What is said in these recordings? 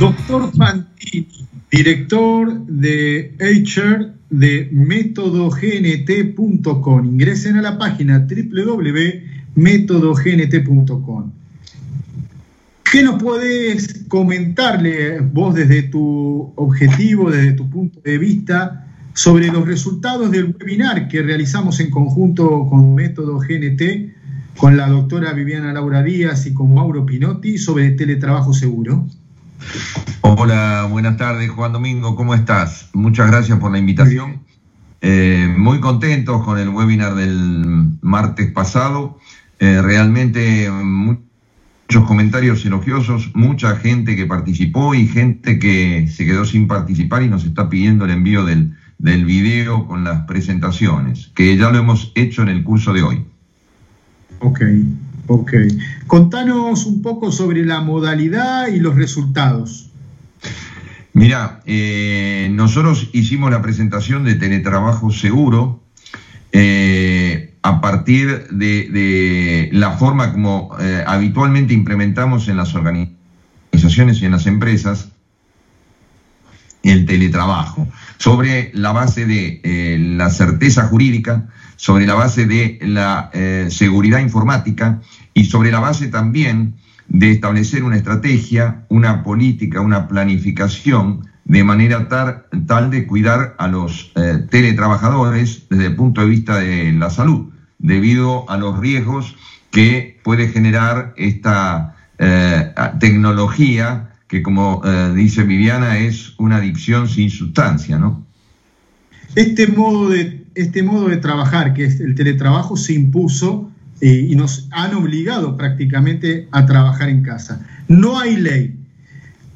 Doctor Fantini, director de HR de métodognt.com. Ingresen a la página www.métodognt.com. ¿Qué nos puedes comentarle vos desde tu objetivo, desde tu punto de vista, sobre los resultados del webinar que realizamos en conjunto con Método GNT, con la doctora Viviana Laura Díaz y con Mauro Pinotti sobre teletrabajo seguro? Hola, buenas tardes Juan Domingo, ¿cómo estás? Muchas gracias por la invitación. Eh, muy contentos con el webinar del martes pasado. Eh, realmente muchos comentarios elogiosos, mucha gente que participó y gente que se quedó sin participar y nos está pidiendo el envío del, del video con las presentaciones, que ya lo hemos hecho en el curso de hoy. Ok, ok. Contanos un poco sobre la modalidad y los resultados. Mira, eh, nosotros hicimos la presentación de teletrabajo seguro. Eh, a partir de, la forma como eh, habitualmente implementamos en las organizaciones y en las empresas el teletrabajo, sobre la base de eh, la certeza jurídica, sobre la base de la eh, seguridad informática y sobre la base también de establecer una estrategia, una política, una planificación de manera tal, de cuidar a los eh, teletrabajadores desde el punto de vista de la salud, debido a los riesgos que puede generar esta tecnología que, como eh, dice Viviana, es una adicción sin sustancia, ¿no? Este modo de, este modo de trabajar, que es el teletrabajo, se impuso y nos han obligado prácticamente a trabajar en casa. No hay ley,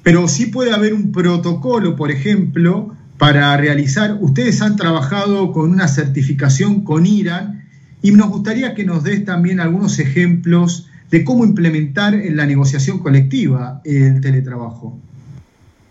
pero sí puede haber un protocolo, por ejemplo, para realizar, ustedes han trabajado con una certificación con IRAN y nos gustaría que nos des también algunos ejemplos de cómo implementar en la negociación colectiva el teletrabajo.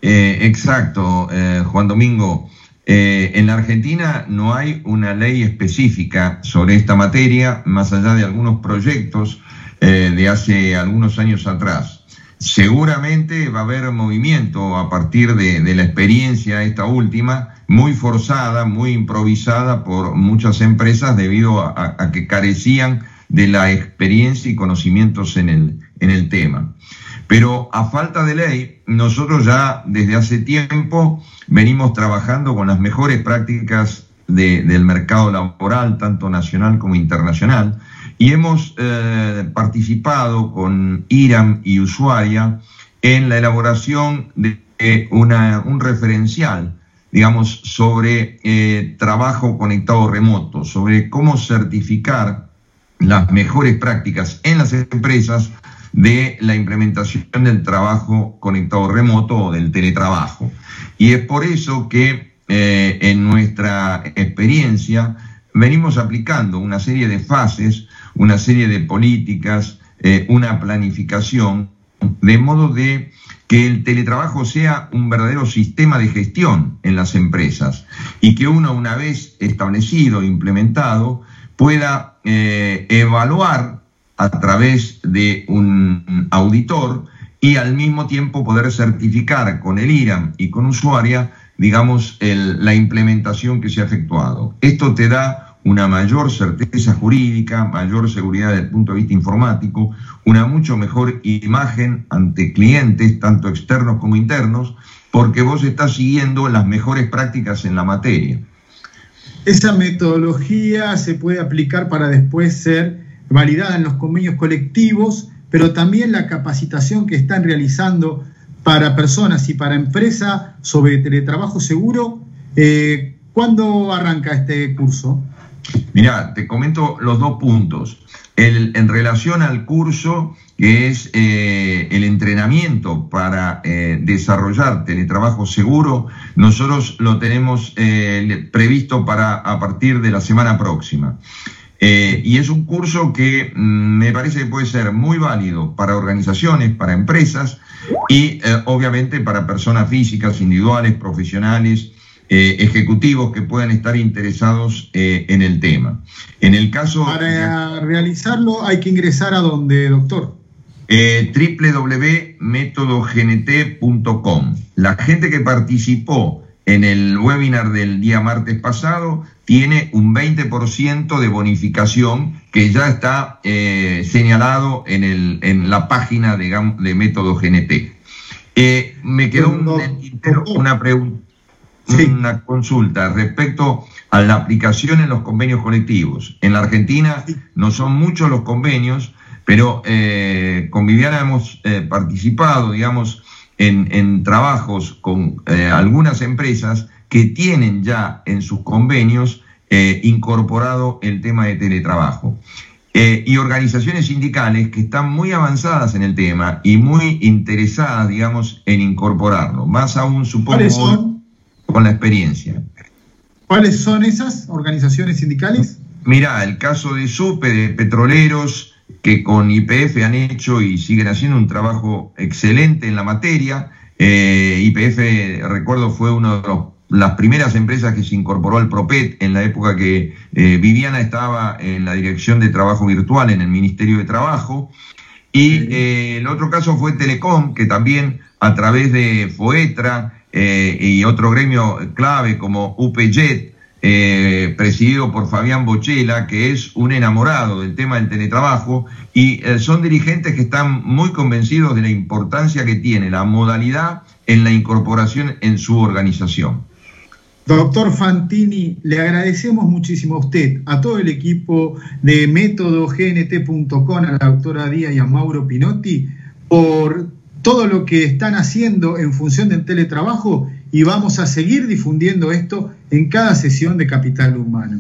Eh, exacto, eh, Juan Domingo. Eh, en la Argentina no hay una ley específica sobre esta materia, más allá de algunos proyectos de hace algunos años atrás. Seguramente va a haber movimiento a partir de, la experiencia esta última, muy forzada, muy improvisada por muchas empresas debido a, que carecían de la experiencia y conocimientos en el, en el tema. Pero a falta de ley, nosotros ya desde hace tiempo venimos trabajando con las mejores prácticas del mercado laboral, tanto nacional como internacional, y hemos eh, participado con IRAM y Usuaria en la elaboración de un referencial, digamos, sobre eh, trabajo conectado remoto, sobre cómo certificar las mejores prácticas en las empresas de la implementación del trabajo conectado remoto o del teletrabajo. Y es por eso que eh, en nuestra experiencia venimos aplicando una serie de fases una serie de políticas, eh, una planificación, de modo de que el teletrabajo sea un verdadero sistema de gestión en las empresas y que uno, una vez establecido, implementado, pueda eh, evaluar a través de un auditor y al mismo tiempo poder certificar con el IRAM y con usuaria, digamos, la implementación que se ha efectuado. Esto te da una mayor certeza jurídica, mayor seguridad desde el punto de vista informático, una mucho mejor imagen ante clientes, tanto externos como internos, porque vos estás siguiendo las mejores prácticas en la materia. Esa metodología se puede aplicar para después ser validada en los convenios colectivos, pero también la capacitación que están realizando para personas y para empresas sobre teletrabajo seguro. Eh, ¿Cuándo arranca este curso? Mira, te comento los dos puntos. en relación al curso, que es eh, el entrenamiento para eh, desarrollar teletrabajo seguro, nosotros lo tenemos eh, previsto para a partir de la semana próxima. y es un curso que mm, me parece que puede ser muy válido para organizaciones, para empresas y obviamente para personas físicas, individuales, profesionales ejecutivos que puedan estar interesados en el tema. En el caso... Para realizarlo hay que ingresar a donde, doctor. Eh, www.metodognt.com. La gente que participó en el webinar del día martes pasado tiene un 20% de bonificación que ya está eh, señalado en, el, en, la página de, de Método GNT. Eh, me quedó una pregunta, una consulta respecto a la aplicación en los convenios colectivos. En la Argentina no son muchos los convenios, pero eh, con Viviana hemos eh, participado, digamos, en, trabajos con eh, algunas empresas que tienen ya en sus convenios incorporado el tema de teletrabajo. y organizaciones sindicales que están muy avanzadas en el tema y muy interesadas, digamos, en incorporarlo. Más aún, supongo, con la experiencia. ¿Cuáles son esas organizaciones sindicales? Mira, el caso de SUPE, de petroleros, que con IPF han hecho y siguen haciendo un trabajo excelente en la materia. Eh, IPF, recuerdo, fue una de las primeras empresas que se incorporó al PROPET en la época que eh, Viviana estaba en la Dirección de Trabajo Virtual en el Ministerio de Trabajo. Y eh, el otro caso fue Telecom, que también a través de FOETRA y otro gremio clave como UPJET, eh, presidido por Fabián Bochela, que es un enamorado del tema del teletrabajo, y eh, son dirigentes que están muy convencidos de la importancia que tiene la modalidad en la incorporación en su organización. Doctor Fantini, le agradecemos muchísimo a usted, a todo el equipo de métodognt.com, a la doctora Díaz y a Mauro Pinotti, por todo lo que están haciendo en función del teletrabajo y vamos a seguir difundiendo esto en cada sesión de Capital Humano.